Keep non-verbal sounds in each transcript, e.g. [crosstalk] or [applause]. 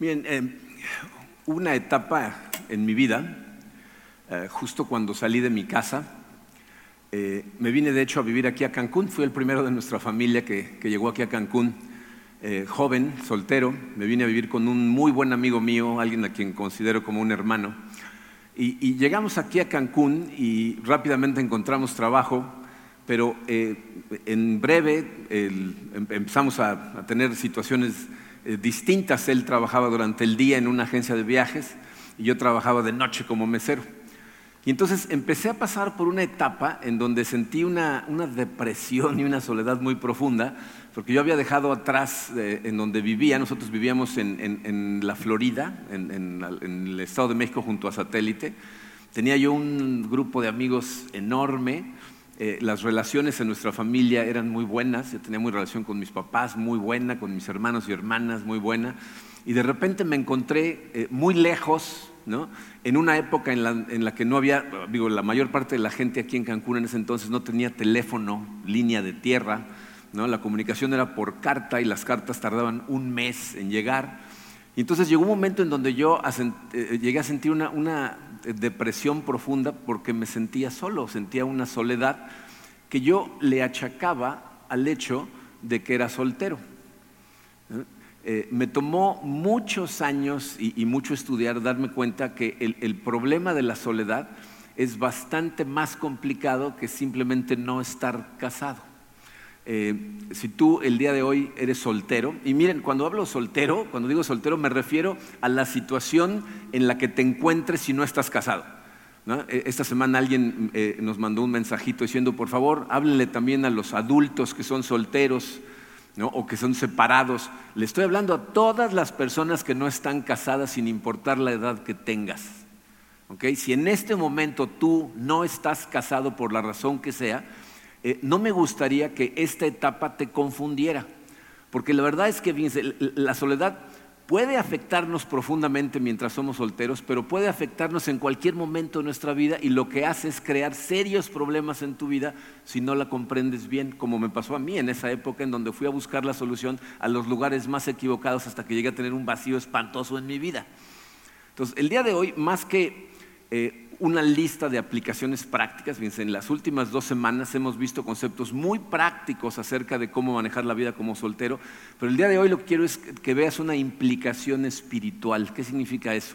Bien, eh, una etapa en mi vida, eh, justo cuando salí de mi casa, eh, me vine de hecho a vivir aquí a Cancún, fui el primero de nuestra familia que, llegó aquí a Cancún, joven, soltero, me vine a vivir con un muy buen amigo mío, alguien a quien considero como un hermano, y, llegamos aquí a Cancún y rápidamente encontramos trabajo, pero en breve em, empezamos a tener situaciones eh, distintas. Él trabajaba durante el día en una agencia de viajes y yo trabajaba de noche como mesero. Y entonces empecé a pasar por una etapa en donde sentí una, depresión y una soledad muy profunda, porque yo había dejado atrás eh, en donde vivía, nosotros vivíamos en, la Florida, en, en, el Estado de México junto a satélite, tenía yo un grupo de amigos enorme, eh, las relaciones en nuestra familia eran muy buenas, yo tenía muy relación con mis papás, muy buena, con mis hermanos y hermanas, muy buena, y de repente me encontré eh, muy lejos, ¿no? en una época en la, que no había, digo, la mayor parte de la gente aquí en Cancún en ese entonces no tenía teléfono, línea de tierra, ¿no? la comunicación era por carta y las cartas tardaban un mes en llegar. Y entonces llegó un momento en donde yo eh, llegué a sentir una depresión profunda porque me sentía solo, sentía una soledad que yo le achacaba al hecho de que era soltero. Eh, me tomó muchos años y, mucho estudiar darme cuenta que el, problema de la soledad es bastante más complicado que simplemente no estar casado. Eh, si tú el día de hoy eres soltero, y miren, cuando hablo soltero, cuando digo soltero me refiero a la situación en la que te encuentres si no estás casado. E, esta semana alguien eh, nos mandó un mensajito diciendo, por favor, háblenle también a los adultos que son solteros o que son separados. Le estoy hablando a todas las personas que no están casadas sin importar la edad que tengas. Si en este momento tú no estás casado por la razón que sea, eh, no me gustaría que esta etapa te confundiera, porque la verdad es que la soledad puede afectarnos profundamente mientras somos solteros, pero puede afectarnos en cualquier momento de nuestra vida y lo que hace es crear serios problemas en tu vida si no la comprendes bien, como me pasó a mí en esa época en donde fui a buscar la solución a los lugares más equivocados hasta que llegué a tener un vacío espantoso en mi vida. Entonces, el día de hoy, más que eh, una lista de aplicaciones prácticas. Fíjense, en las últimas dos semanas hemos visto conceptos muy prácticos acerca de cómo manejar la vida como soltero, pero el día de hoy lo que quiero es que veas una implicación espiritual. ¿Qué significa eso?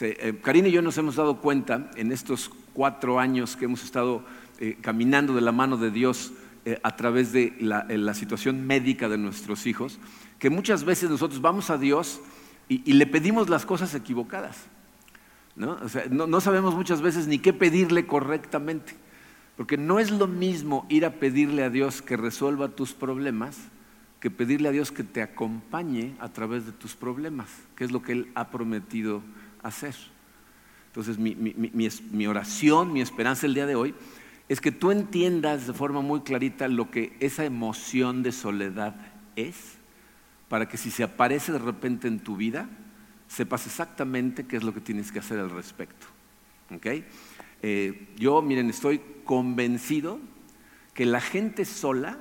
Eh, Karina y yo nos hemos dado cuenta en estos cuatro años que hemos estado eh, caminando de la mano de Dios eh, a través de la, situación médica de nuestros hijos, que muchas veces nosotros vamos a Dios y le pedimos las cosas equivocadas. ¿No? sabemos muchas veces ni qué pedirle correctamente, porque no es lo mismo ir a pedirle a Dios que resuelva tus problemas que pedirle a Dios que te acompañe a través de tus problemas, que es lo que Él ha prometido hacer. Entonces mi, mi oración, mi esperanza el día de hoy es que tú entiendas de forma muy clarita lo que esa emoción de soledad es, para que si se aparece de repente en tu vida, sepas exactamente qué es lo que tienes que hacer al respecto. Eh, yo, miren, estoy convencido que la gente sola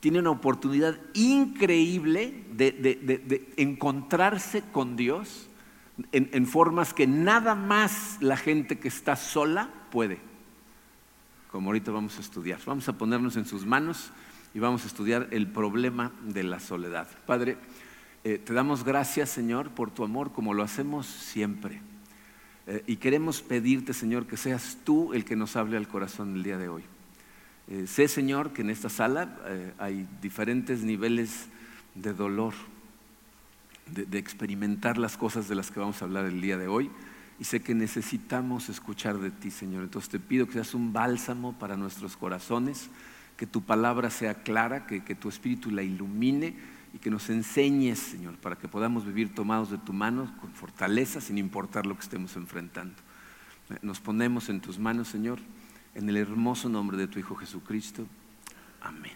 tiene una oportunidad increíble de, encontrarse con Dios en, en, formas que nada más la gente que está sola puede. Como ahorita vamos a estudiar. Vamos a ponernos en sus manos y vamos a estudiar el problema de la soledad. Padre, eh, te damos gracias, Señor, por tu amor, como lo hacemos siempre. Eh, y queremos pedirte, Señor, que seas tú el que nos hable al corazón el día de hoy. Eh, sé, Señor, que en esta sala hay diferentes niveles de dolor, de, experimentar las cosas de las que vamos a hablar el día de hoy. Y sé que necesitamos escuchar de ti, Señor. Entonces te pido que seas un bálsamo para nuestros corazones, que tu palabra sea clara, que, que tu espíritu la ilumine y que nos enseñes, Señor, para que podamos vivir tomados de tu mano con fortaleza, sin importar lo que estemos enfrentando. Nos ponemos en tus manos, Señor, en el hermoso nombre de tu Hijo Jesucristo. Amén.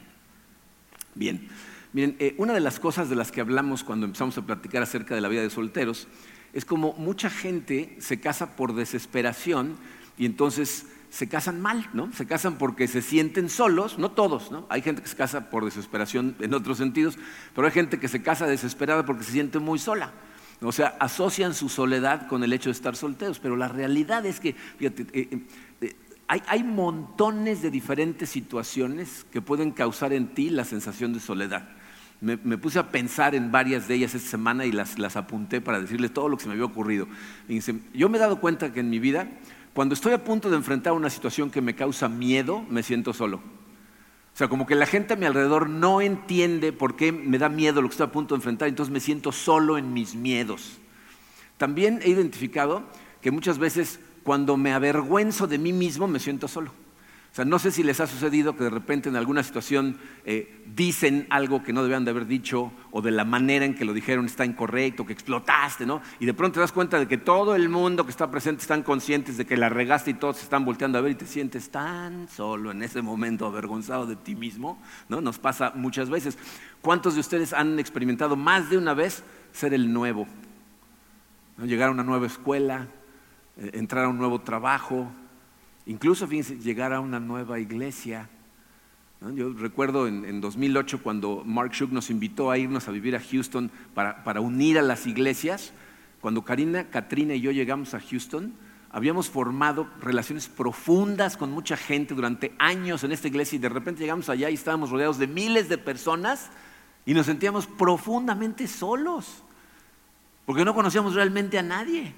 Bien, miren, eh, una de las cosas de las que hablamos cuando empezamos a platicar acerca de la vida de solteros es como mucha gente se casa por desesperación y entonces se casan mal, ¿no? Se casan porque se sienten solos, no todos, ¿no? Hay gente que se casa por desesperación en otros sentidos, pero hay gente que se casa desesperada porque se siente muy sola. O sea, asocian su soledad con el hecho de estar solteros, pero la realidad es que, fíjate, eh, eh, eh, hay, montones de diferentes situaciones que pueden causar en ti la sensación de soledad. Me, puse a pensar en varias de ellas esta semana y las, las apunté para decirles todo lo que se me había ocurrido. yo me he dado cuenta que en mi vida, cuando estoy a punto de enfrentar una situación que me causa miedo, me siento solo. O sea, como que la gente a mi alrededor no entiende por qué me da miedo lo que estoy a punto de enfrentar, entonces me siento solo en mis miedos. También he identificado que muchas veces cuando me avergüenzo de mí mismo me siento solo. O sea, no sé si les ha sucedido que de repente en alguna situación eh, dicen algo que no debían de haber dicho o de la manera en que lo dijeron está incorrecto, que explotaste, ¿no? Y de pronto te das cuenta de que todo el mundo que está presente están conscientes de que la regaste y todos se están volteando a ver y te sientes tan solo en ese momento avergonzado de ti mismo, ¿no? Nos pasa muchas veces. ¿Cuántos de ustedes han experimentado más de una vez ser el nuevo? Llegar a una nueva escuela, eh, entrar a un nuevo trabajo, Incluso, fíjense, llegar a una nueva iglesia. Yo recuerdo en, 2008 cuando Mark Shook nos invitó a irnos a vivir a Houston para, unir a las iglesias. Cuando Karina, Katrina y yo llegamos a Houston, habíamos formado relaciones profundas con mucha gente durante años en esta iglesia y de repente llegamos allá y estábamos rodeados de miles de personas y nos sentíamos profundamente solos, porque no conocíamos realmente a nadie.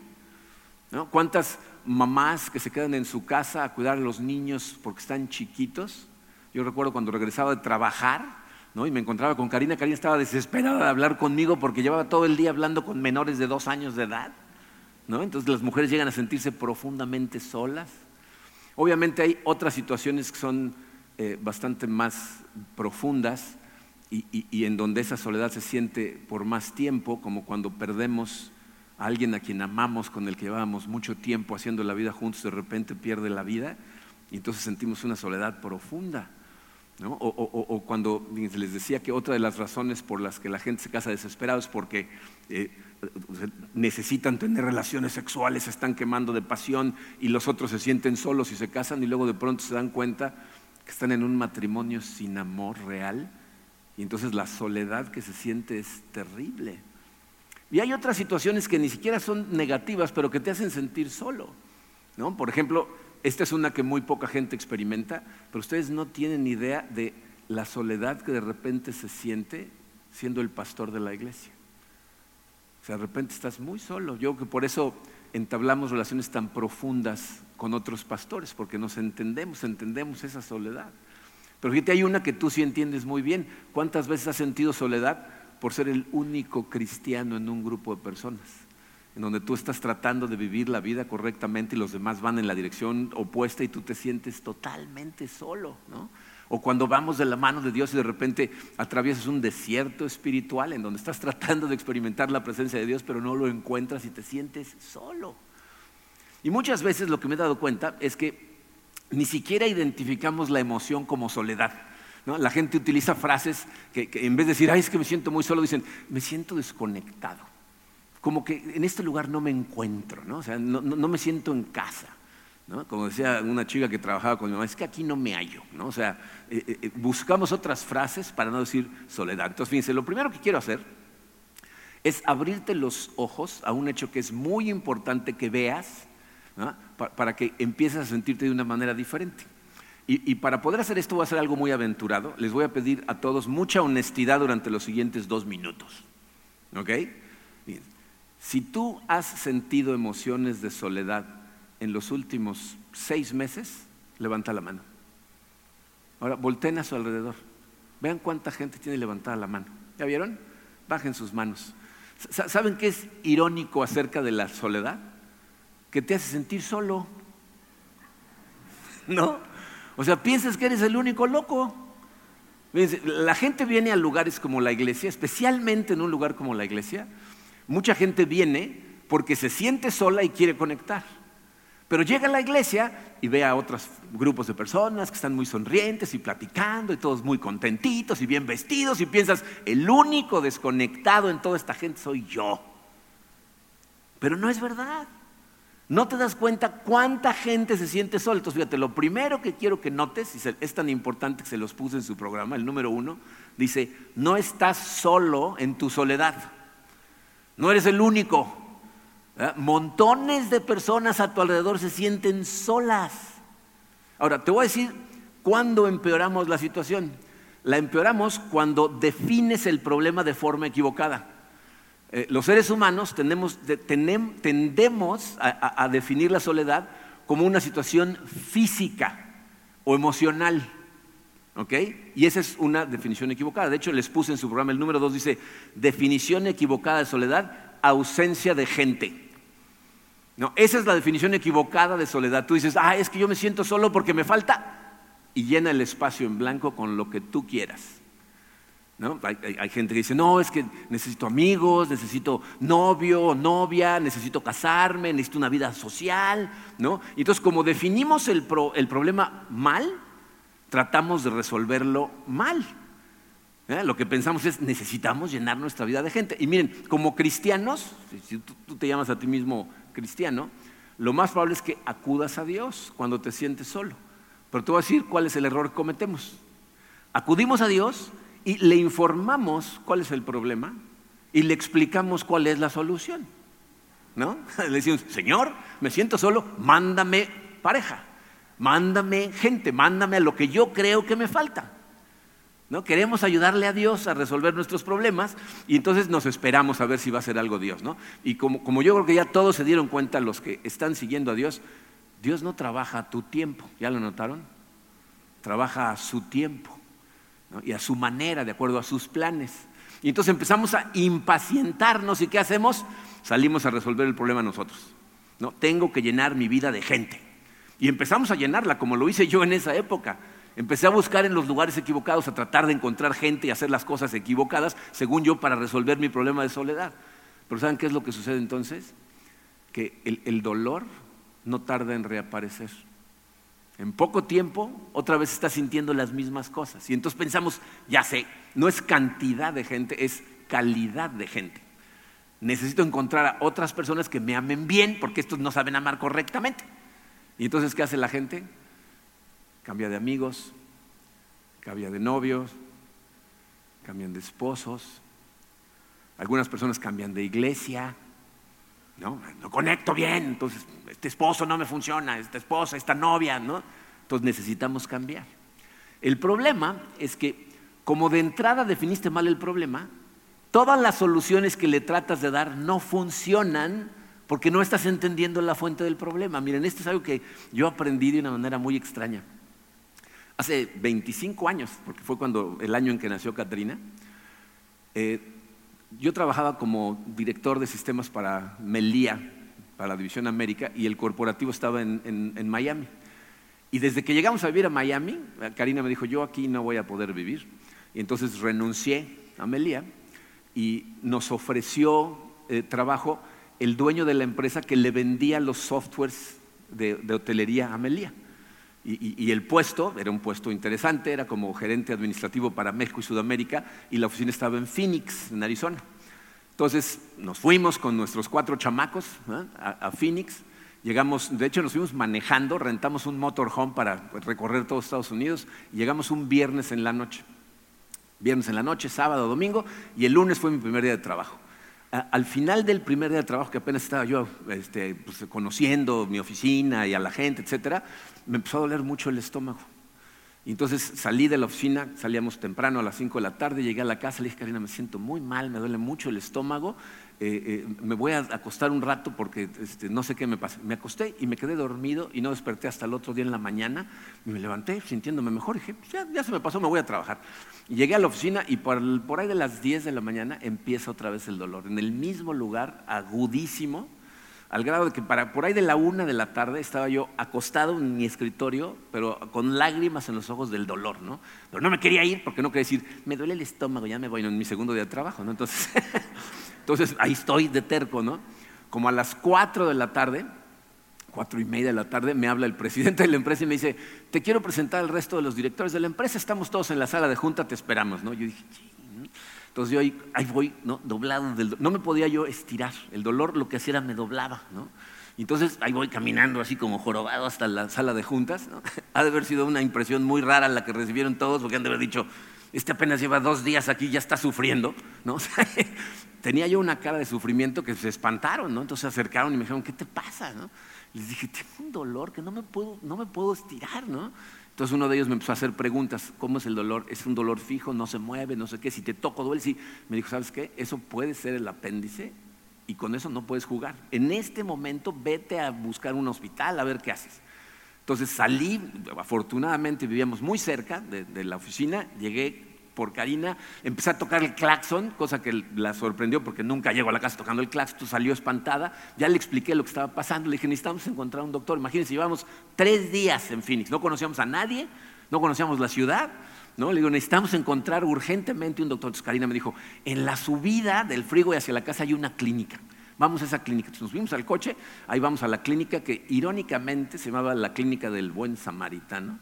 ¿Cuántas mamás que se quedan en su casa a cuidar a los niños porque están chiquitos. Yo recuerdo cuando regresaba de trabajar ¿no? y me encontraba con Karina, Karina estaba desesperada de hablar conmigo porque llevaba todo el día hablando con menores de dos años de edad. ¿no? Entonces las mujeres llegan a sentirse profundamente solas. Obviamente hay otras situaciones que son eh, bastante más profundas y en donde esa soledad se siente por más tiempo, como cuando perdemos alguien a quien amamos, con el que llevábamos mucho tiempo haciendo la vida juntos, de repente pierde la vida y entonces sentimos una soledad profunda. O, cuando les decía que otra de las razones por las que la gente se casa desesperado es porque eh, necesitan tener relaciones sexuales, se están quemando de pasión y los otros se sienten solos y se casan y luego de pronto se dan cuenta que están en un matrimonio sin amor real y entonces la soledad que se siente es terrible. Y hay otras situaciones que ni siquiera son negativas, pero que te hacen sentir solo. ¿no? Por ejemplo, esta es una que muy poca gente experimenta, pero ustedes no tienen idea de la soledad que de repente se siente siendo el pastor de la iglesia. O sea, de repente estás muy solo. Yo creo que por eso entablamos relaciones tan profundas con otros pastores, porque nos entendemos, entendemos esa soledad. Pero fíjate, hay una que tú sí entiendes muy bien. ¿Cuántas veces has sentido soledad? Por ser el único cristiano en un grupo de personas, en donde tú estás tratando de vivir la vida correctamente y los demás van en la dirección opuesta y tú te sientes totalmente solo, ¿no? O cuando vamos de la mano de Dios y de repente atraviesas un desierto espiritual en donde estás tratando de experimentar la presencia de Dios, pero no lo encuentras y te sientes solo. Y muchas veces lo que me he dado cuenta es que ni siquiera identificamos la emoción como soledad. La gente utiliza frases que, en vez de decir, ay, es que me siento muy solo, dicen, me siento desconectado. Como que en este lugar no me encuentro, ¿no? O sea, no, me siento en casa. Como decía una chica que trabajaba con mi mamá, es que aquí no me hallo, ¿no? O sea, eh, eh, eh, buscamos otras frases para no decir soledad. Entonces, fíjense, lo primero que quiero hacer es abrirte los ojos a un hecho que es muy importante que veas para que empieces a sentirte de una manera diferente. Y, para poder hacer esto voy a hacer algo muy aventurado. Les voy a pedir a todos mucha honestidad durante los siguientes dos minutos. ¿Ok? Si tú has sentido emociones de soledad en los últimos seis meses, levanta la mano. Ahora, volteen a su alrededor. Vean cuánta gente tiene levantada la mano. ¿Ya vieron? Bajen sus manos. ¿Saben qué es irónico acerca de la soledad? Que te hace sentir solo. [laughs] ¿No? O sea, piensas que eres el único loco. La gente viene a lugares como la iglesia, especialmente en un lugar como la iglesia. Mucha gente viene porque se siente sola y quiere conectar. Pero llega a la iglesia y ve a otros grupos de personas que están muy sonrientes y platicando y todos muy contentitos y bien vestidos y piensas, el único desconectado en toda esta gente soy yo. Pero no es verdad. No te das cuenta cuánta gente se siente sola. Entonces, fíjate, lo primero que quiero que notes, y es tan importante que se los puse en su programa, el número uno, dice, no estás solo en tu soledad. No eres el único. Montones de personas a tu alrededor se sienten solas. Ahora, te voy a decir cuándo empeoramos la situación. La empeoramos cuando defines el problema de forma equivocada. Eh, los seres humanos tendemos, a, definir la soledad como una situación física o emocional. ¿Ok? Y esa es una definición equivocada. De hecho, les puse en su programa el número dos, dice, definición equivocada de soledad, ausencia de gente. No, esa es la definición equivocada de soledad. Tú dices, ah, es que yo me siento solo porque me falta. Y llena el espacio en blanco con lo que tú quieras. Hay, gente que dice, no, es que necesito amigos, necesito novio novia, necesito casarme, necesito una vida social. ¿no? Entonces, como definimos el, el problema mal, tratamos de resolverlo mal. ¿eh? Lo que pensamos es, necesitamos llenar nuestra vida de gente. Y miren, como cristianos, si tú, tú te llamas a ti mismo cristiano, lo más probable es que acudas a Dios cuando te sientes solo. Pero te voy a decir cuál es el error que cometemos. Acudimos a Dios y le informamos cuál es el problema y le explicamos cuál es la solución. ¿No? [laughs] Le decimos, Señor, me siento solo, mándame pareja, mándame gente, mándame a lo que yo creo que me falta. ¿No? Queremos ayudarle a Dios a resolver nuestros problemas y entonces nos esperamos a ver si va a ser algo Dios. ¿no? Y como, como yo creo que ya todos se dieron cuenta, los que están siguiendo a Dios, Dios no trabaja a tu tiempo, ¿ya lo notaron? Trabaja a su tiempo y a su manera, de acuerdo a sus planes. Y entonces empezamos a impacientarnos y ¿qué hacemos? Salimos a resolver el problema nosotros. ¿no? Tengo que llenar mi vida de gente. Y empezamos a llenarla como lo hice yo en esa época. Empecé a buscar en los lugares equivocados, a tratar de encontrar gente y hacer las cosas equivocadas, según yo, para resolver mi problema de soledad. Pero ¿saben qué es lo que sucede entonces? Que el dolor no tarda en reaparecer. En poco tiempo, otra vez está sintiendo las mismas cosas. Y entonces pensamos, ya sé, no es cantidad de gente, es calidad de gente. Necesito encontrar a otras personas que me amen bien, porque estos no saben amar correctamente. Y entonces, ¿qué hace la gente? Cambia de amigos, cambia de novios, cambian de esposos. Algunas personas cambian de iglesia, ¿no? No conecto bien, entonces este esposo no me funciona, esta esposa, esta novia, ¿no? Entonces necesitamos cambiar. El problema es que como de entrada definiste mal el problema, todas las soluciones que le tratas de dar no funcionan porque no estás entendiendo la fuente del problema. Miren, esto es algo que yo aprendí de una manera muy extraña. Hace 25 años, porque fue cuando el año en que nació Katrina, eh, yo trabajaba como director de sistemas para Melía, para la División América, y el corporativo estaba en, Miami. Y desde que llegamos a vivir a Miami, Karina me dijo, yo aquí no voy a poder vivir. Y entonces renuncié a Melía y nos ofreció eh, trabajo el dueño de la empresa que le vendía los softwares de, hotelería a Melía. Y, el puesto era un puesto interesante, era como gerente administrativo para México y Sudamérica, y la oficina estaba en Phoenix, en Arizona. Entonces nos fuimos con nuestros cuatro chamacos a, Phoenix. Llegamos, de hecho nos fuimos manejando, rentamos un motorhome para recorrer todo Estados Unidos y llegamos un viernes en la noche. Viernes en la noche, sábado, domingo y el lunes fue mi primer día de trabajo. Al final del primer día de trabajo, que apenas estaba yo este, pues, conociendo mi oficina y a la gente, etcétera, me empezó a doler mucho el estómago. Y entonces salí de la oficina, salíamos temprano a las 5 de la tarde, llegué a la casa, le dije, Karina, me siento muy mal, me duele mucho el estómago, eh, eh, me voy a acostar un rato porque este, no sé qué me pasa. Me acosté y me quedé dormido y no desperté hasta el otro día en la mañana. Me levanté sintiéndome mejor y dije, pues ya, se me pasó, me voy a trabajar. Llegué a la oficina y por, por ahí de las 10 de la mañana empieza otra vez el dolor, en el mismo lugar, agudísimo al grado de que para, por ahí de la una de la tarde estaba yo acostado en mi escritorio, pero con lágrimas en los ojos del dolor, ¿no? Pero no me quería ir porque no quería decir, me duele el estómago, ya me voy en mi segundo día de trabajo, ¿no? Entonces, [laughs] entonces ahí estoy de terco, ¿no? Como a las cuatro de la tarde, cuatro y media de la tarde, me habla el presidente de la empresa y me dice, te quiero presentar al resto de los directores de la empresa, estamos todos en la sala de junta, te esperamos, ¿no? Yo dije, entonces yo ahí, voy, ¿no? Doblado del No me podía yo estirar. El dolor lo que hacía era me doblaba, ¿no? entonces ahí voy caminando así como jorobado hasta la sala de juntas. ¿no? [laughs] Ha de haber sido una impresión muy rara la que recibieron todos, porque han de haber dicho, este apenas lleva dos días aquí, ya está sufriendo, ¿no? [laughs] tenía yo una cara de sufrimiento que se espantaron, ¿no? Entonces se acercaron y me dijeron, ¿qué te pasa? Les dije, tengo un dolor que no me puedo, no me puedo estirar, ¿no? Entonces uno de ellos me empezó a hacer preguntas, ¿cómo es el dolor? ¿Es un dolor fijo? ¿No se mueve? No sé qué, si te toco duele, sí. Me dijo, ¿sabes qué? Eso puede ser el apéndice y con eso no puedes jugar. En este momento vete a buscar un hospital a ver qué haces. Entonces salí, afortunadamente vivíamos muy cerca de la oficina, llegué por Karina, empecé a tocar el claxon, cosa que la sorprendió porque nunca llego a la casa tocando el claxon, salió espantada, ya le expliqué lo que estaba pasando, le dije, necesitamos encontrar un doctor, imagínense, llevamos tres días en Phoenix, no conocíamos a nadie, no conocíamos la ciudad, ¿no? Le digo, necesitamos encontrar urgentemente un doctor. Entonces Karina me dijo, en la subida del freeway hacia la casa hay una clínica. Vamos a esa clínica. Entonces nos fuimos al coche, ahí vamos a la clínica que irónicamente se llamaba la clínica del buen samaritano.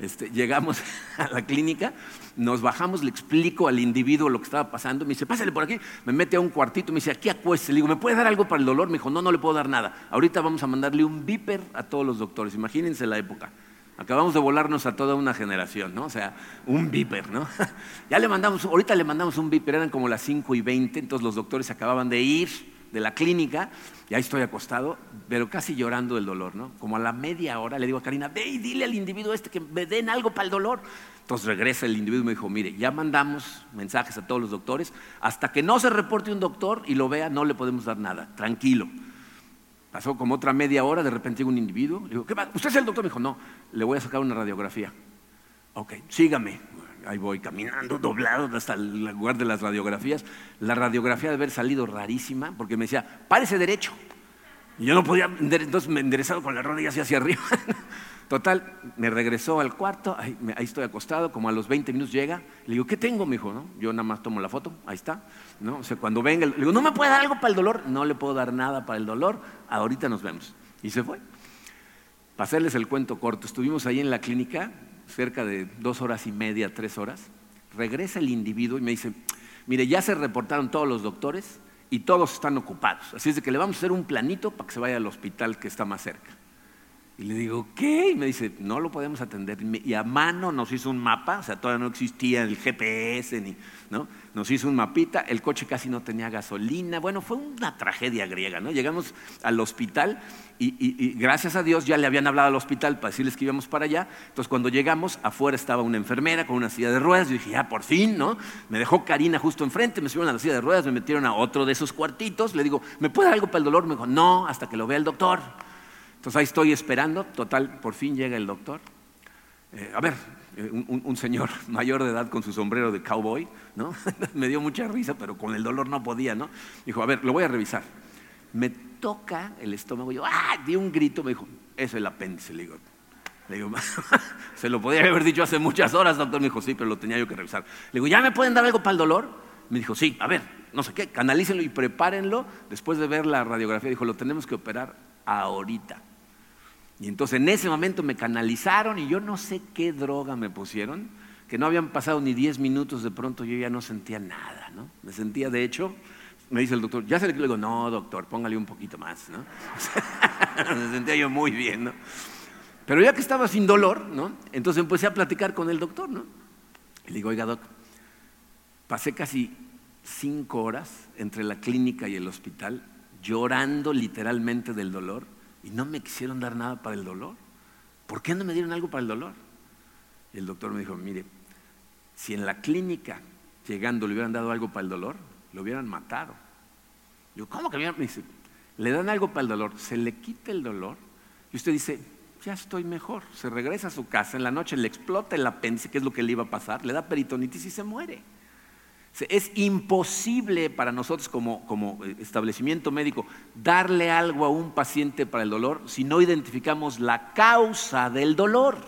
Este, llegamos [laughs] a la clínica, nos bajamos, le explico al individuo lo que estaba pasando, me dice, pásale por aquí, me mete a un cuartito, me dice, aquí acueste, le digo, ¿me puede dar algo para el dolor? Me dijo, no, no le puedo dar nada, ahorita vamos a mandarle un viper a todos los doctores, imagínense la época. Acabamos de volarnos a toda una generación, ¿no? O sea, un viper, ¿no? [laughs] Ya le mandamos, ahorita le mandamos un viper, eran como las 5 y 20, entonces los doctores acababan de ir de la clínica, y ahí estoy acostado, pero casi llorando del dolor, ¿no? Como a la media hora le digo a Karina, ve y dile al individuo este que me den algo para el dolor. Entonces regresa el individuo y me dijo, mire, ya mandamos mensajes a todos los doctores, hasta que no se reporte un doctor y lo vea, no le podemos dar nada, tranquilo. Pasó como otra media hora, de repente llega un individuo, le digo, ¿qué va? ¿Usted es el doctor? Me dijo, no, le voy a sacar una radiografía. Ok, sígame. Ahí voy caminando, doblado hasta el lugar de las radiografías. La radiografía de haber salido rarísima, porque me decía, párese derecho. Y yo no podía, entonces me enderezado con la rodilla hacia arriba. [laughs] Total, me regresó al cuarto, ahí, estoy acostado, como a los 20 minutos llega, le digo, ¿qué tengo, mijo? ¿No? Yo nada más tomo la foto, ahí está. ¿no? O sea, cuando venga, le digo, ¿no me puede dar algo para el dolor? No le puedo dar nada para el dolor, ahorita nos vemos. Y se fue. Para hacerles el cuento corto, estuvimos ahí en la clínica, cerca de dos horas y media, tres horas. Regresa el individuo y me dice, mire, ya se reportaron todos los doctores y todos están ocupados. Así es que le vamos a hacer un planito para que se vaya al hospital que está más cerca. Y le digo, ¿qué? Y me dice, no lo podemos atender. Y a mano nos hizo un mapa, o sea, todavía no existía el GPS, ni, ¿no? Nos hizo un mapita, el coche casi no tenía gasolina. Bueno, fue una tragedia griega, ¿no? Llegamos al hospital y, y, gracias a Dios ya le habían hablado al hospital para decirles que íbamos para allá. Entonces, cuando llegamos, afuera estaba una enfermera con una silla de ruedas. Yo dije, ya, por fin, ¿no? Me dejó Karina justo enfrente, me subieron a la silla de ruedas, me metieron a otro de esos cuartitos. Le digo, ¿me puede dar algo para el dolor? Me dijo, no, hasta que lo vea el doctor. Entonces ahí estoy esperando, total, por fin llega el doctor. Eh, a ver, eh, un, señor [laughs] mayor de edad con su sombrero de cowboy, ¿no? [laughs] me dio mucha risa, pero con el dolor no podía, ¿no? Dijo, a ver, lo voy a revisar. Me toca el estómago, yo, ¡ah! Di un grito, me dijo, eso es el apéndice, le digo. Le digo, [laughs] se lo podía haber dicho hace muchas horas, doctor. Me dijo, sí, pero lo tenía yo que revisar. Le digo, ¿ya me pueden dar algo para el dolor? Me dijo, sí, a ver, no sé qué, canalícenlo y prepárenlo. Después de ver la radiografía, dijo, lo tenemos que operar ahorita. Y entonces en ese momento me canalizaron y yo no sé qué droga me pusieron, que no habían pasado ni 10 minutos, de pronto yo ya no sentía nada, ¿no? Me sentía, de hecho, me dice el doctor, ya se le digo, no, doctor, póngale un poquito más, ¿no? [laughs] me sentía yo muy bien, ¿no? Pero ya que estaba sin dolor, ¿no? Entonces empecé a platicar con el doctor, ¿no? Y le digo, oiga, doc, pasé casi cinco horas entre la clínica y el hospital llorando literalmente del dolor y no me quisieron dar nada para el dolor. ¿Por qué no me dieron algo para el dolor? Y el doctor me dijo, mire, si en la clínica llegando le hubieran dado algo para el dolor, lo hubieran matado. Yo, ¿cómo que me dice, le dan algo para el dolor, se le quita el dolor y usted dice, ya estoy mejor. Se regresa a su casa, en la noche le explota el apéndice, que es lo que le iba a pasar, le da peritonitis y se muere. Es imposible para nosotros como, eh, establecimiento médico darle algo a un paciente para el dolor si no identificamos la causa del dolor.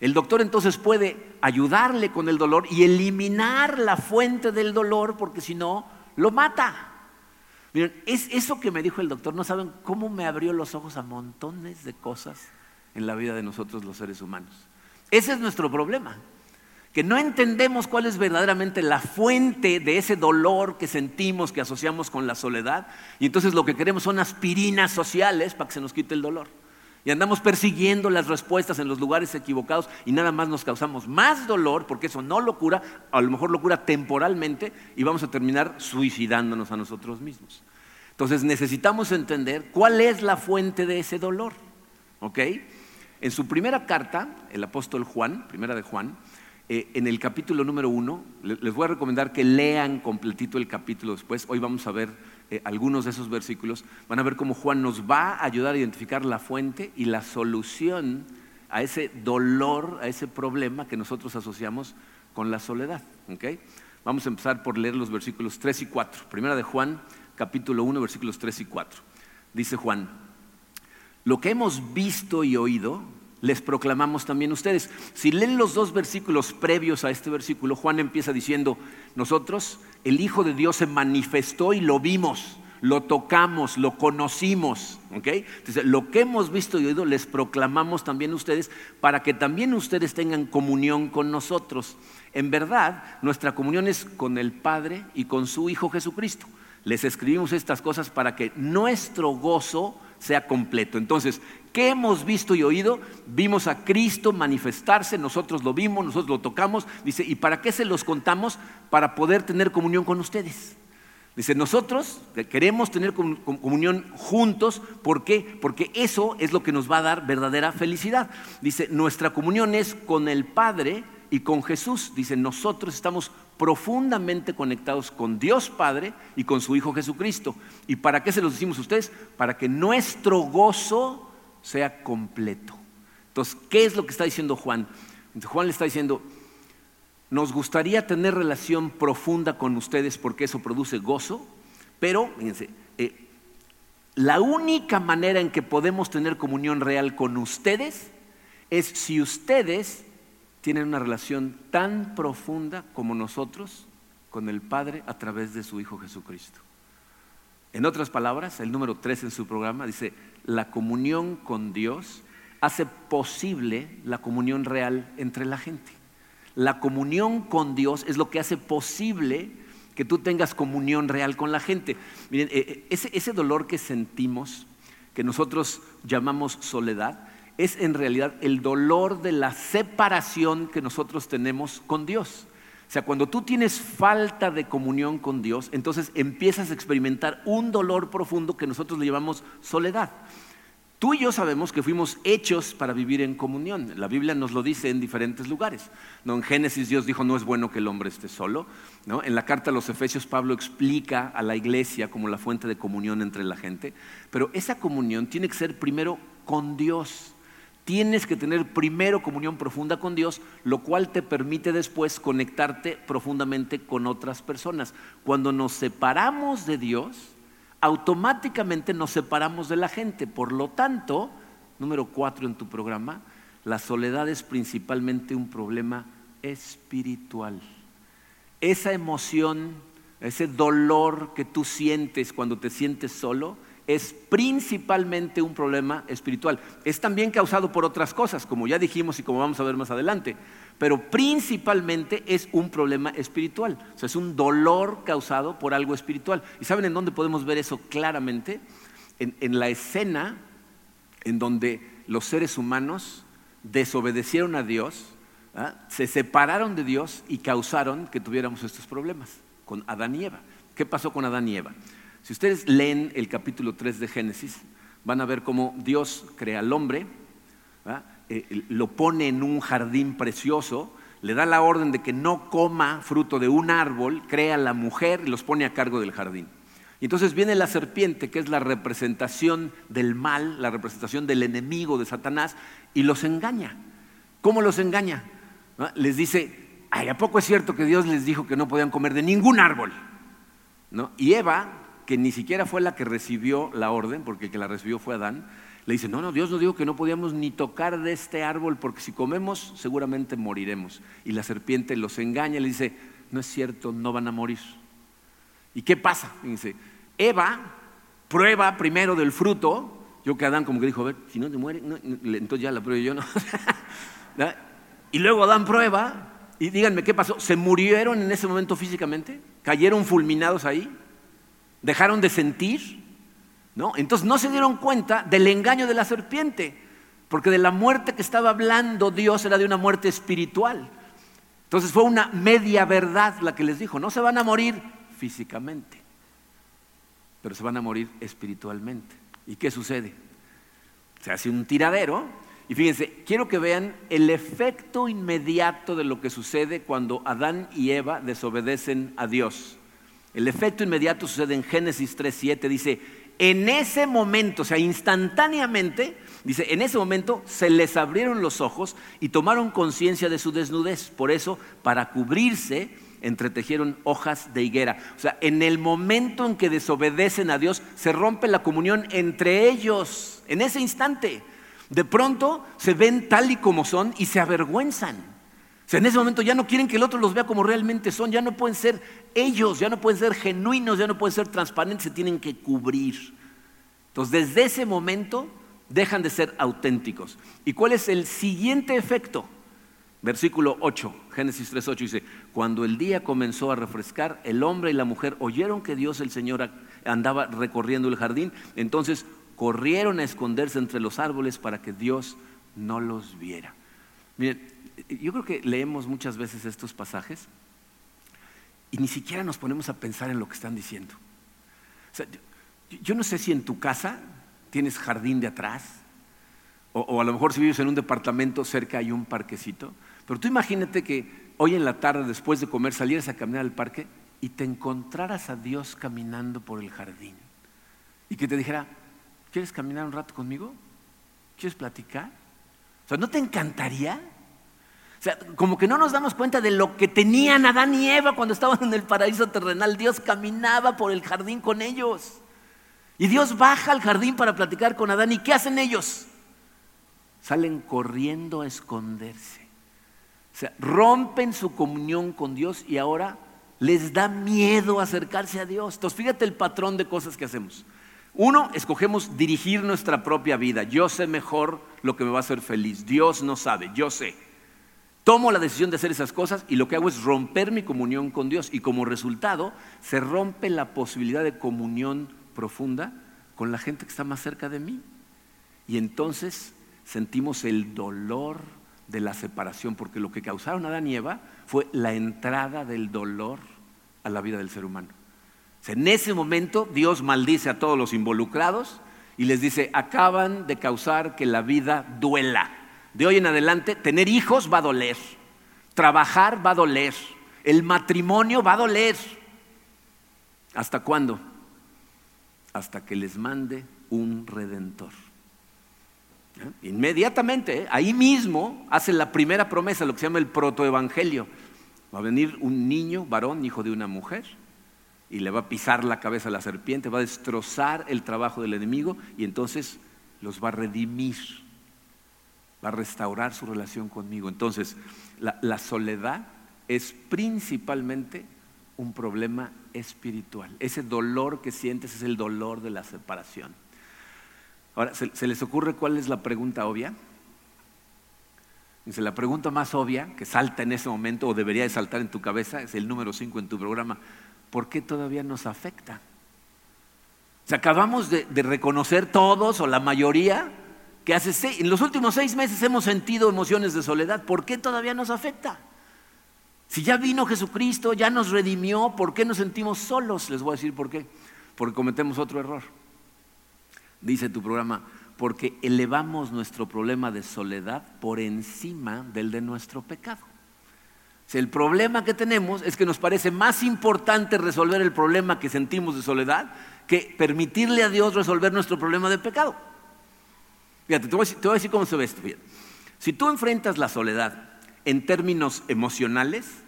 El doctor entonces puede ayudarle con el dolor y eliminar la fuente del dolor porque si no, lo mata. Miren, es eso que me dijo el doctor, no saben cómo me abrió los ojos a montones de cosas en la vida de nosotros los seres humanos. Ese es nuestro problema que no entendemos cuál es verdaderamente la fuente de ese dolor que sentimos, que asociamos con la soledad, y entonces lo que queremos son aspirinas sociales para que se nos quite el dolor. y andamos persiguiendo las respuestas en los lugares equivocados y nada más nos causamos más dolor, porque eso no lo cura, a lo mejor lo cura temporalmente y vamos a terminar suicidándonos a nosotros mismos. Entonces necesitamos entender cuál es la fuente de ese dolor. ¿Ok? En su primera carta, el apóstol Juan, primera de Juan, eh, en el capítulo número uno, les voy a recomendar que lean completito el capítulo después. Hoy vamos a ver eh, algunos de esos versículos. Van a ver cómo Juan nos va a ayudar a identificar la fuente y la solución a ese dolor, a ese problema que nosotros asociamos con la soledad. Vamos a empezar por leer los versículos 3 y 4. Primera de Juan, capítulo 1, versículos 3 y 4. Dice Juan, lo que hemos visto y oído, les proclamamos también ustedes. Si leen los dos versículos previos a este versículo, Juan empieza diciendo, nosotros, el Hijo de Dios se manifestó y lo vimos, lo tocamos, lo conocimos. Entonces, lo que hemos visto y oído les proclamamos también ustedes para que también ustedes tengan comunión con nosotros. En verdad, nuestra comunión es con el Padre y con su Hijo Jesucristo. Les escribimos estas cosas para que nuestro gozo sea completo. Entonces, ¿qué hemos visto y oído? Vimos a Cristo manifestarse, nosotros lo vimos, nosotros lo tocamos. Dice, ¿y para qué se los contamos? Para poder tener comunión con ustedes. Dice, nosotros queremos tener comunión juntos, ¿por qué? Porque eso es lo que nos va a dar verdadera felicidad. Dice, nuestra comunión es con el Padre y con Jesús. Dice, nosotros estamos profundamente conectados con Dios Padre y con su Hijo Jesucristo. ¿Y para qué se los decimos a ustedes? Para que nuestro gozo sea completo. Entonces, ¿qué es lo que está diciendo Juan? Juan le está diciendo, nos gustaría tener relación profunda con ustedes porque eso produce gozo, pero, fíjense, eh, la única manera en que podemos tener comunión real con ustedes es si ustedes tienen una relación tan profunda como nosotros con el Padre a través de su Hijo Jesucristo. En otras palabras, el número 3 en su programa dice, la comunión con Dios hace posible la comunión real entre la gente. La comunión con Dios es lo que hace posible que tú tengas comunión real con la gente. Miren, eh, eh, ese, ese dolor que sentimos, que nosotros llamamos soledad, es en realidad el dolor de la separación que nosotros tenemos con Dios. O sea, cuando tú tienes falta de comunión con Dios, entonces empiezas a experimentar un dolor profundo que nosotros le llamamos soledad. Tú y yo sabemos que fuimos hechos para vivir en comunión. La Biblia nos lo dice en diferentes lugares. ¿No? En Génesis Dios dijo, no es bueno que el hombre esté solo. ¿No? En la carta a los Efesios Pablo explica a la iglesia como la fuente de comunión entre la gente. Pero esa comunión tiene que ser primero con Dios tienes que tener primero comunión profunda con Dios, lo cual te permite después conectarte profundamente con otras personas. Cuando nos separamos de Dios, automáticamente nos separamos de la gente. Por lo tanto, número cuatro en tu programa, la soledad es principalmente un problema espiritual. Esa emoción, ese dolor que tú sientes cuando te sientes solo, es principalmente un problema espiritual. Es también causado por otras cosas, como ya dijimos y como vamos a ver más adelante, pero principalmente es un problema espiritual. O sea, es un dolor causado por algo espiritual. ¿Y saben en dónde podemos ver eso claramente? En, la escena en donde los seres humanos desobedecieron a Dios, ¿ah? se separaron de Dios y causaron que tuviéramos estos problemas con Adán y Eva. ¿Qué pasó con Adán y Eva? Si ustedes leen el capítulo 3 de Génesis, van a ver cómo Dios crea al hombre, eh, lo pone en un jardín precioso, le da la orden de que no coma fruto de un árbol, crea a la mujer y los pone a cargo del jardín. Y entonces viene la serpiente, que es la representación del mal, la representación del enemigo de Satanás, y los engaña. ¿Cómo los engaña? Les dice, ¿a poco es cierto que Dios les dijo que no podían comer de ningún árbol? ¿No? Y Eva que ni siquiera fue la que recibió la orden, porque el que la recibió fue Adán, le dice, no, no, Dios nos dijo que no podíamos ni tocar de este árbol, porque si comemos seguramente moriremos. Y la serpiente los engaña le dice, no es cierto, no van a morir. ¿Y qué pasa? dice, Eva prueba primero del fruto, yo que Adán como que dijo, a ver, si no te muere, entonces ya la pruebo yo, ¿no? [laughs] y luego Adán prueba, y díganme, ¿qué pasó? ¿Se murieron en ese momento físicamente? ¿Cayeron fulminados ahí? Dejaron de sentir, ¿no? Entonces no se dieron cuenta del engaño de la serpiente. Porque de la muerte que estaba hablando Dios era de una muerte espiritual. Entonces fue una media verdad la que les dijo, no se van a morir físicamente, pero se van a morir espiritualmente. ¿Y qué sucede? Se hace un tiradero y fíjense, quiero que vean el efecto inmediato de lo que sucede cuando Adán y Eva desobedecen a Dios. El efecto inmediato sucede en Génesis 3.7, dice, en ese momento, o sea, instantáneamente, dice, en ese momento se les abrieron los ojos y tomaron conciencia de su desnudez. Por eso, para cubrirse, entretejieron hojas de higuera. O sea, en el momento en que desobedecen a Dios, se rompe la comunión entre ellos, en ese instante. De pronto se ven tal y como son y se avergüenzan. O sea, en ese momento ya no quieren que el otro los vea como realmente son, ya no pueden ser ellos, ya no pueden ser genuinos, ya no pueden ser transparentes, se tienen que cubrir. Entonces, desde ese momento dejan de ser auténticos. ¿Y cuál es el siguiente efecto? Versículo 8, Génesis 3.8 dice, cuando el día comenzó a refrescar, el hombre y la mujer oyeron que Dios el Señor andaba recorriendo el jardín, entonces corrieron a esconderse entre los árboles para que Dios no los viera. Miren, yo creo que leemos muchas veces estos pasajes y ni siquiera nos ponemos a pensar en lo que están diciendo. yo no sé si en tu casa tienes jardín de atrás, o, o, a lo mejor si vives en un departamento cerca hay un parquecito, pero tú imagínate que hoy en la tarde, después de comer, salieras a caminar al parque y te encontraras a Dios caminando por el jardín. Y que te dijera, ¿quieres caminar un rato conmigo? ¿Quieres platicar? O sea, ¿no te encantaría? O sea, como que no nos damos cuenta de lo que tenían Adán y Eva cuando estaban en el paraíso terrenal. Dios caminaba por el jardín con ellos. Y Dios baja al jardín para platicar con Adán. ¿Y qué hacen ellos? Salen corriendo a esconderse. O sea, rompen su comunión con Dios y ahora les da miedo acercarse a Dios. Entonces, fíjate el patrón de cosas que hacemos. Uno, escogemos dirigir nuestra propia vida. Yo sé mejor lo que me va a hacer feliz. Dios no sabe, yo sé. Tomo la decisión de hacer esas cosas y lo que hago es romper mi comunión con Dios. Y como resultado, se rompe la posibilidad de comunión profunda con la gente que está más cerca de mí. Y entonces sentimos el dolor de la separación, porque lo que causaron Adán y Eva fue la entrada del dolor a la vida del ser humano. en ese momento Dios maldice a todos los involucrados y les dice, acaban de causar que la vida duela. De hoy en adelante, tener hijos va a doler, trabajar va a doler, el matrimonio va a doler. ¿Hasta cuándo? Hasta que les mande un redentor. Inmediatamente, ¿eh? ahí mismo hace la primera promesa, lo que se llama el protoevangelio. Va a venir un niño, varón, hijo de una mujer, y le va a pisar la cabeza a la serpiente, va a destrozar el trabajo del enemigo y entonces los va a redimir, a restaurar su relación conmigo. Entonces, la soledad es principalmente un problema espiritual. Ese dolor que sientes es el dolor de la separación. Ahora, ¿se, les ocurre cuál es la pregunta obvia? Dice, la pregunta más obvia que salta en ese momento o debería de saltar en tu cabeza es el número 5 en tu programa. ¿Por qué todavía nos afecta? O acabamos de, reconocer todos o la mayoría que hace en los últimos seis meses hemos sentido emociones de soledad. ¿Por qué todavía nos afecta? Si ya vino Jesucristo, ya nos redimió, ¿por qué nos sentimos solos? Les voy a decir por qué. Porque cometemos otro error dice tu programa, porque elevamos nuestro problema de soledad por encima del de nuestro pecado. el problema que tenemos es que nos parece más importante resolver el problema que sentimos de soledad que permitirle a Dios resolver nuestro problema de pecado. Fíjate, te voy a decir, cómo se ve esto. Si tú enfrentas la soledad en términos emocionales,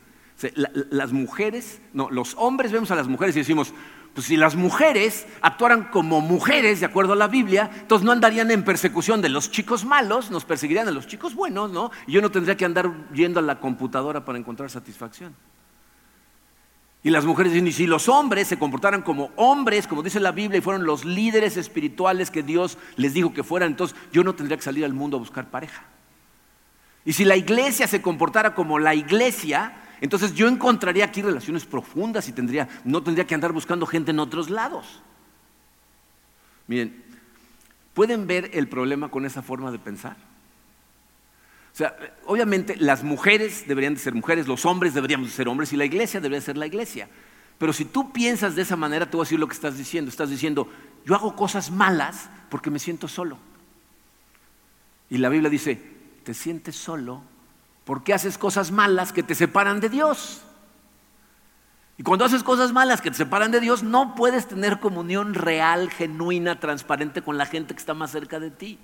las mujeres, no, los hombres vemos a las mujeres y decimos, pues si las mujeres actuaran como mujeres, de acuerdo a la Biblia, entonces no andarían en persecución de los chicos malos, nos perseguirían a los chicos buenos, ¿no? Y yo no tendría que andar yendo a la computadora para encontrar satisfacción. Y las mujeres dicen, y si los hombres se comportaran como hombres, como dice la Biblia, y fueron los líderes espirituales que Dios les dijo que fueran, entonces yo no tendría que salir al mundo a buscar pareja. Y si la iglesia se comportara como la iglesia, entonces yo encontraría aquí relaciones profundas y tendría, no tendría que andar buscando gente en otros lados. Miren, ¿pueden ver el problema con esa forma de pensar? O sea, obviamente las mujeres deberían de ser mujeres, los hombres deberíamos de ser hombres y la iglesia debería ser la iglesia. Pero si tú piensas de esa manera, te voy a decir lo que estás diciendo. Estás diciendo, yo hago cosas malas porque me siento solo. Y la Biblia dice, te sientes solo porque haces cosas malas que te separan de Dios. Y cuando haces cosas malas que te separan de Dios, no puedes tener comunión real, genuina, transparente con la gente que está más cerca de ti.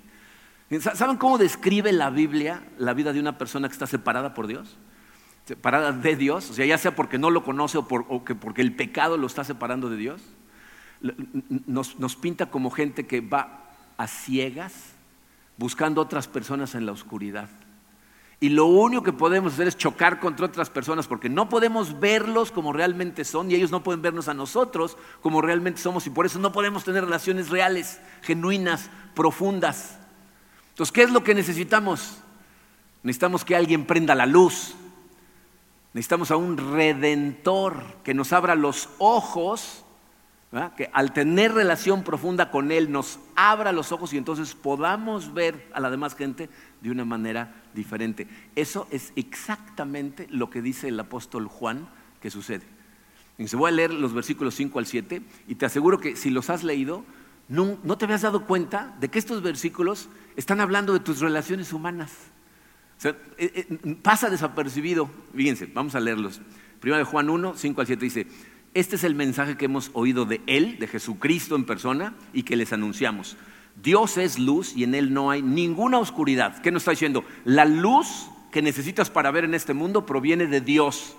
¿Saben cómo describe la Biblia la vida de una persona que está separada por Dios? Separada de Dios, o sea, ya sea porque no lo conoce o, porque el pecado lo está separando de Dios. nos pinta como gente que va a ciegas buscando otras personas en la oscuridad. Y lo único que podemos hacer es chocar contra otras personas porque no podemos verlos como realmente son y ellos no pueden vernos a nosotros como realmente somos y por eso no podemos tener relaciones reales, genuinas, profundas. Entonces, ¿qué es lo que necesitamos? Necesitamos que alguien prenda la luz. Necesitamos a un redentor que nos abra los ojos que al tener relación profunda con Él nos abra los ojos y entonces podamos ver a la demás gente de una manera diferente. Eso es exactamente lo que dice el apóstol Juan que sucede. Se voy a leer los versículos 5 al 7 y te aseguro que si los has leído, no, te habías dado cuenta de que estos versículos están hablando de tus relaciones humanas. Eh, eh, pasa desapercibido. Fíjense, vamos a leerlos. Primero de Juan 1, 5 al 7 dice, este es el mensaje que hemos oído de Él, de Jesucristo en persona, y que les anunciamos. Dios es luz y en Él no hay ninguna oscuridad. ¿Qué nos está diciendo? La luz que necesitas para ver en este mundo proviene de Dios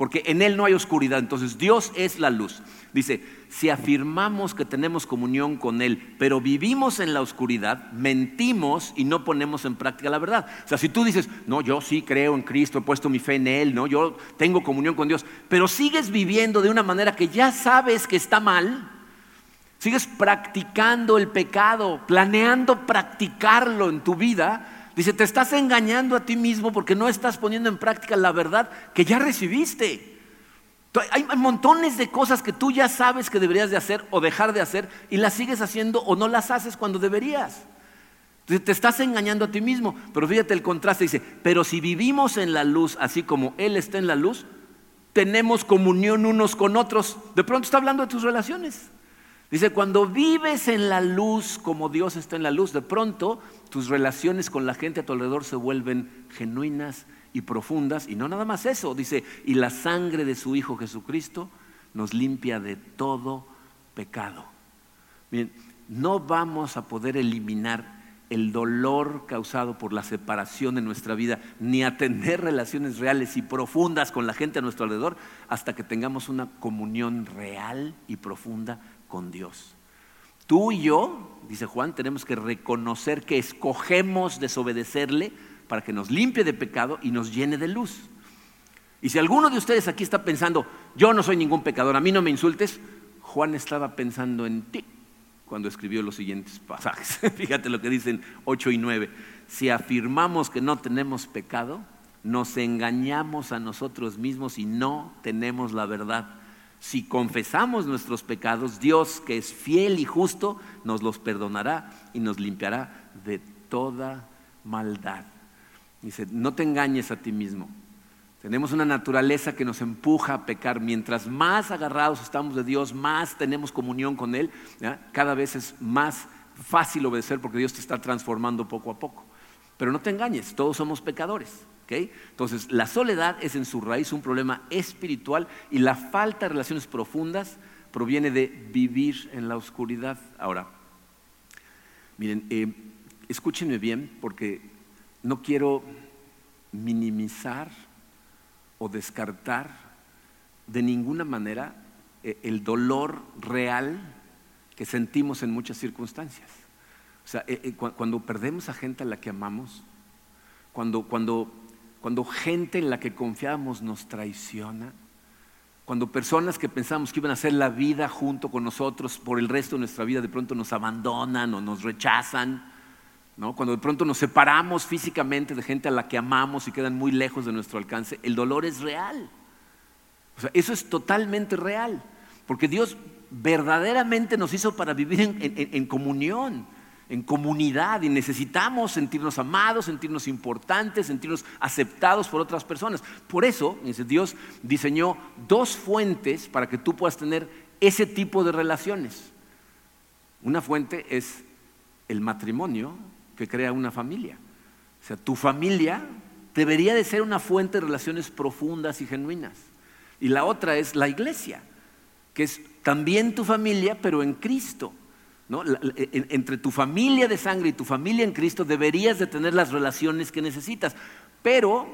porque en Él no hay oscuridad. Entonces Dios es la luz. Dice, si afirmamos que tenemos comunión con Él, pero vivimos en la oscuridad, mentimos y no ponemos en práctica la verdad. O sea, si tú dices, no, yo sí creo en Cristo, he puesto mi fe en Él, no, yo tengo comunión con Dios, pero sigues viviendo de una manera que ya sabes que está mal, sigues practicando el pecado, planeando practicarlo en tu vida, Dice, te estás engañando a ti mismo porque no estás poniendo en práctica la verdad que ya recibiste. Hay montones de cosas que tú ya sabes que deberías de hacer o dejar de hacer y las sigues haciendo o no las haces cuando deberías. Entonces, te estás engañando a ti mismo. Pero fíjate el contraste, dice, pero si vivimos en la luz así como Él está en la luz, tenemos comunión unos con otros. De pronto está hablando de tus relaciones. Dice, cuando vives en la luz como Dios está en la luz, de pronto tus relaciones con la gente a tu alrededor se vuelven genuinas y profundas. Y no nada más eso, dice, y la sangre de su Hijo Jesucristo nos limpia de todo pecado. Bien, no vamos a poder eliminar el dolor causado por la separación en nuestra vida, ni a tener [laughs] relaciones reales y profundas con la gente a nuestro alrededor, hasta que tengamos una comunión real y profunda con Dios. Tú y yo, dice Juan, tenemos que reconocer que escogemos desobedecerle para que nos limpie de pecado y nos llene de luz. Y si alguno de ustedes aquí está pensando, yo no soy ningún pecador, a mí no me insultes, Juan estaba pensando en ti cuando escribió los siguientes pasajes. [laughs] Fíjate lo que dicen 8 y 9. Si afirmamos que no tenemos pecado, nos engañamos a nosotros mismos y no tenemos la verdad. Si confesamos nuestros pecados, Dios, que es fiel y justo, nos los perdonará y nos limpiará de toda maldad. Dice, no te engañes a ti mismo. Tenemos una naturaleza que nos empuja a pecar. Mientras más agarrados estamos de Dios, más tenemos comunión con Él, cada vez es más fácil obedecer porque Dios te está transformando poco a poco. Pero no te engañes, todos somos pecadores. Entonces, la soledad es en su raíz un problema espiritual y la falta de relaciones profundas proviene de vivir en la oscuridad. Ahora, miren, eh, escúchenme bien porque no quiero minimizar o descartar de ninguna manera eh, el dolor real que sentimos en muchas circunstancias. O sea, eh, cuando perdemos a gente a la que amamos, cuando, cuando cuando gente en la que confiamos nos traiciona, cuando personas que pensamos que iban a hacer la vida junto con nosotros por el resto de nuestra vida de pronto nos abandonan o nos rechazan, ¿no? cuando de pronto nos separamos físicamente de gente a la que amamos y quedan muy lejos de nuestro alcance, el dolor es real. O sea, eso es totalmente real, porque Dios verdaderamente nos hizo para vivir en, en comunión. En comunidad y necesitamos sentirnos amados, sentirnos importantes, sentirnos aceptados por otras personas. Por eso, Dios diseñó dos fuentes para que tú puedas tener ese tipo de relaciones. Una fuente es el matrimonio que crea una familia. O sea, tu familia debería de ser una fuente de relaciones profundas y genuinas. Y la otra es la iglesia, que es también tu familia, pero en Cristo. Entre tu familia de sangre y tu familia en Cristo deberías de tener las relaciones que necesitas. Pero,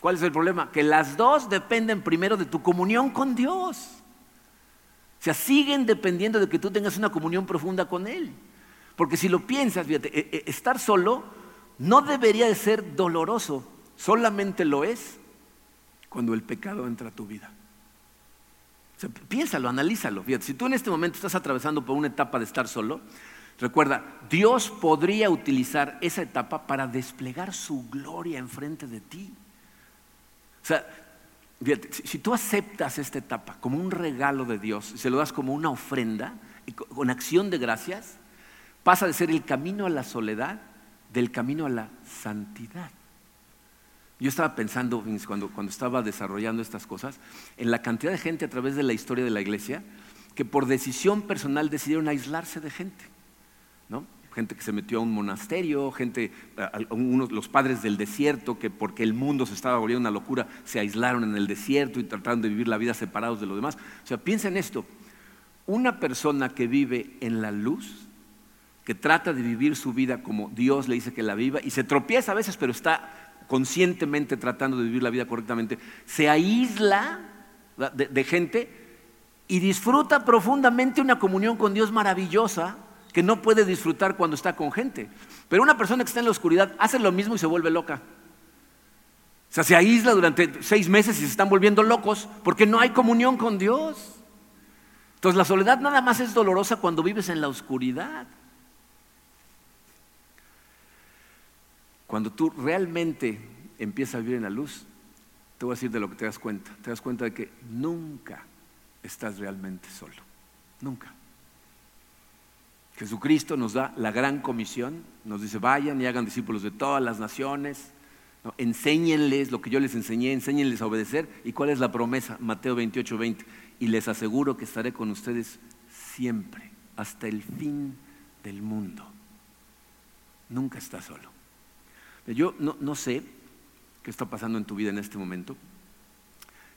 ¿cuál es el problema? Que las dos dependen primero de tu comunión con Dios. O sea, siguen dependiendo de que tú tengas una comunión profunda con Él. Porque si lo piensas, fíjate, e, e, estar solo no debería de ser doloroso, solamente lo es cuando el pecado entra a tu vida. Piénsalo, analízalo. Si tú en este momento estás atravesando por una etapa de estar solo, recuerda, Dios podría utilizar esa etapa para desplegar su gloria enfrente de ti. O sea, si tú aceptas esta etapa como un regalo de Dios, y se lo das como una ofrenda, y con acción de gracias, pasa de ser el camino a la soledad del camino a la santidad. Yo estaba pensando, cuando, cuando estaba desarrollando estas cosas, en la cantidad de gente a través de la historia de la iglesia que por decisión personal decidieron aislarse de gente. ¿no? Gente que se metió a un monasterio, gente, unos, los padres del desierto, que porque el mundo se estaba volviendo una locura, se aislaron en el desierto y trataron de vivir la vida separados de los demás. O sea, piensa en esto. Una persona que vive en la luz que trata de vivir su vida como Dios le dice que la viva y se tropieza a veces, pero está conscientemente tratando de vivir la vida correctamente, se aísla de, gente y disfruta profundamente una comunión con Dios maravillosa que no puede disfrutar cuando está con gente. Pero una persona que está en la oscuridad hace lo mismo y se vuelve loca. O sea, se aísla durante seis meses y se están volviendo locos porque no hay comunión con Dios. Entonces la soledad nada más es dolorosa cuando vives en la oscuridad. Cuando tú realmente empiezas a vivir en la luz, te voy a decir de lo que te das cuenta. Te das cuenta de que nunca estás realmente solo. Nunca. Jesucristo nos da la gran comisión, nos dice, vayan y hagan discípulos de todas las naciones, enséñenles lo que yo les enseñé, enséñenles a obedecer. ¿Y cuál es la promesa? Mateo 28, 20. Y les aseguro que estaré con ustedes siempre, hasta el fin del mundo. Nunca estás solo. Yo no, sé qué está pasando en tu vida en este momento.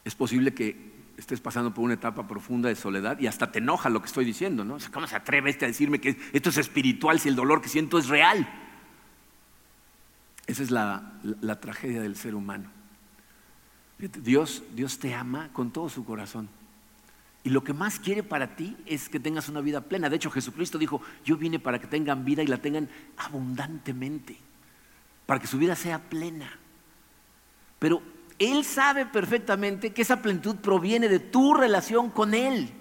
Es posible que estés pasando por una etapa profunda de soledad y hasta te enoja lo que estoy diciendo, ¿no? ¿Cómo se atreve este a decirme que esto es espiritual si el dolor que siento es real? Esa es la, la tragedia del ser humano. Dios, Dios te ama con todo su corazón. Y lo que más quiere para ti es que tengas una vida plena. De hecho, Jesucristo dijo, yo vine para que tengan vida y la tengan abundantemente para que su vida sea plena. Pero Él sabe perfectamente que esa plenitud proviene de tu relación con Él.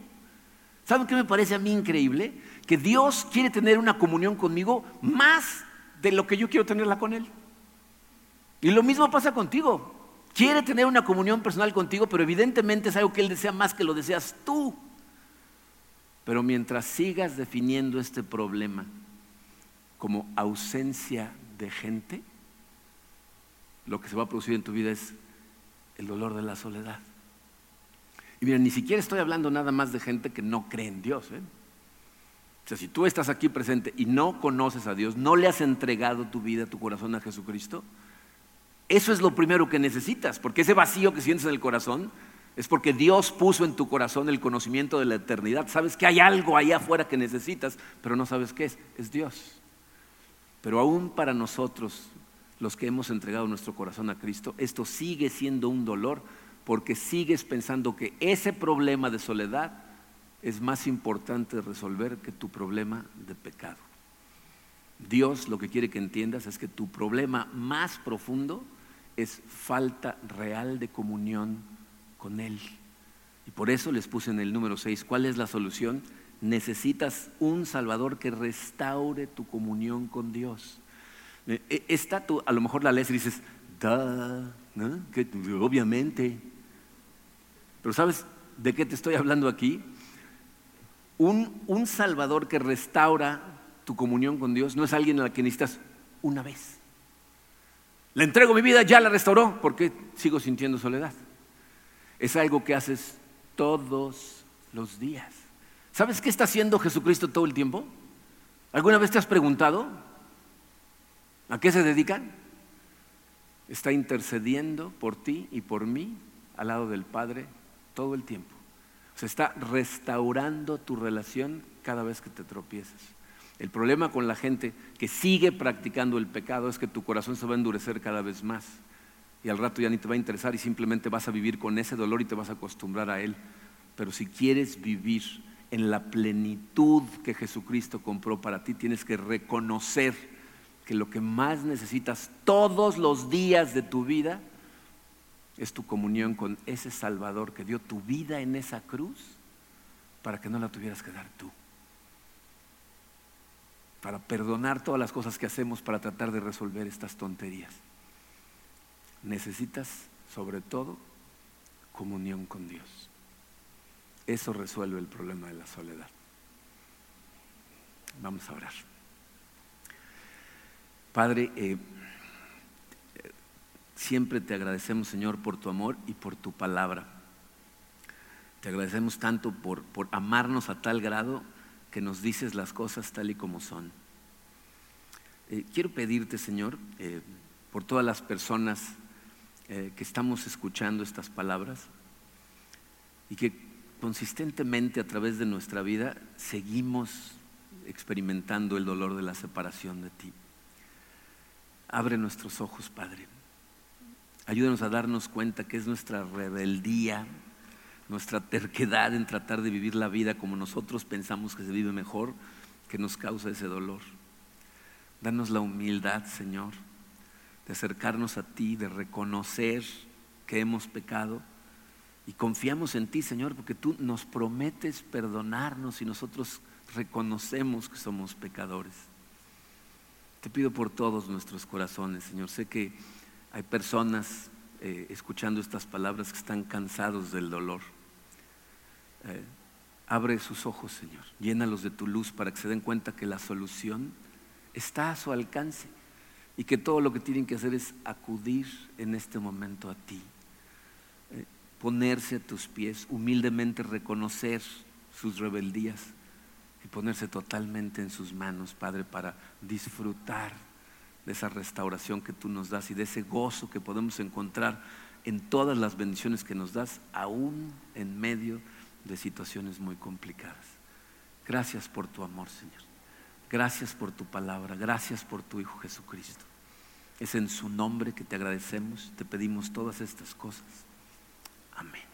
¿Saben qué me parece a mí increíble? Que Dios quiere tener una comunión conmigo más de lo que yo quiero tenerla con Él. Y lo mismo pasa contigo. Quiere tener una comunión personal contigo, pero evidentemente es algo que Él desea más que lo deseas tú. Pero mientras sigas definiendo este problema como ausencia de gente, lo que se va a producir en tu vida es el dolor de la soledad. Y mira, ni siquiera estoy hablando nada más de gente que no cree en Dios. ¿eh? O sea, si tú estás aquí presente y no conoces a Dios, no le has entregado tu vida, tu corazón a Jesucristo, eso es lo primero que necesitas, porque ese vacío que sientes en el corazón es porque Dios puso en tu corazón el conocimiento de la eternidad. Sabes que hay algo allá afuera que necesitas, pero no sabes qué es, es Dios. Pero aún para nosotros, los que hemos entregado nuestro corazón a Cristo, esto sigue siendo un dolor porque sigues pensando que ese problema de soledad es más importante resolver que tu problema de pecado. Dios lo que quiere que entiendas es que tu problema más profundo es falta real de comunión con Él. Y por eso les puse en el número 6, ¿cuál es la solución? Necesitas un Salvador que restaure tu comunión con Dios. Eh, eh, esta tú a lo mejor la lees y dices, obviamente. Pero ¿sabes de qué te estoy hablando aquí? Un, un Salvador que restaura tu comunión con Dios no es alguien a la que necesitas una vez. Le entrego mi vida, ya la restauró, porque sigo sintiendo soledad. Es algo que haces todos los días. ¿Sabes qué está haciendo Jesucristo todo el tiempo? ¿Alguna vez te has preguntado? ¿A qué se dedican? Está intercediendo por ti y por mí al lado del Padre todo el tiempo. Se está restaurando tu relación cada vez que te tropiezas. El problema con la gente que sigue practicando el pecado es que tu corazón se va a endurecer cada vez más y al rato ya ni te va a interesar y simplemente vas a vivir con ese dolor y te vas a acostumbrar a él. Pero si quieres vivir en la plenitud que Jesucristo compró para ti, tienes que reconocer que lo que más necesitas todos los días de tu vida es tu comunión con ese Salvador que dio tu vida en esa cruz para que no la tuvieras que dar tú. Para perdonar todas las cosas que hacemos para tratar de resolver estas tonterías. Necesitas, sobre todo, comunión con Dios. Eso resuelve el problema de la soledad. Vamos a orar. Padre, eh, Siempre te agradecemos, Señor, por tu amor y por tu palabra. Te agradecemos tanto por, por amarnos a tal grado que nos dices las cosas tal y como son. Eh, quiero pedirte, Señor, eh, por todas las personas que estamos escuchando estas palabras y que consistentemente a través de nuestra vida seguimos experimentando el dolor de la separación de ti. Abre nuestros ojos, Padre. Ayúdanos a darnos cuenta que es nuestra rebeldía, nuestra terquedad en tratar de vivir la vida como nosotros pensamos que se vive mejor, que nos causa ese dolor. Danos la humildad, Señor, de acercarnos a ti, de reconocer que hemos pecado y confiamos en ti, Señor, porque tú nos prometes perdonarnos y nosotros reconocemos que somos pecadores. Te pido por todos nuestros corazones, Señor. Sé que hay personas eh, escuchando estas palabras que están cansados del dolor. Eh, abre sus ojos, Señor. Llénalos de tu luz para que se den cuenta que la solución está a su alcance y que todo lo que tienen que hacer es acudir en este momento a ti. Eh, ponerse a tus pies, humildemente reconocer sus rebeldías y ponerse totalmente en sus manos, Padre, para disfrutar de esa restauración que tú nos das y de ese gozo que podemos encontrar en todas las bendiciones que nos das, aún en medio de situaciones muy complicadas. Gracias por tu amor, Señor. Gracias por tu palabra. Gracias por tu Hijo Jesucristo. Es en su nombre que te agradecemos, te pedimos todas estas cosas. Amén.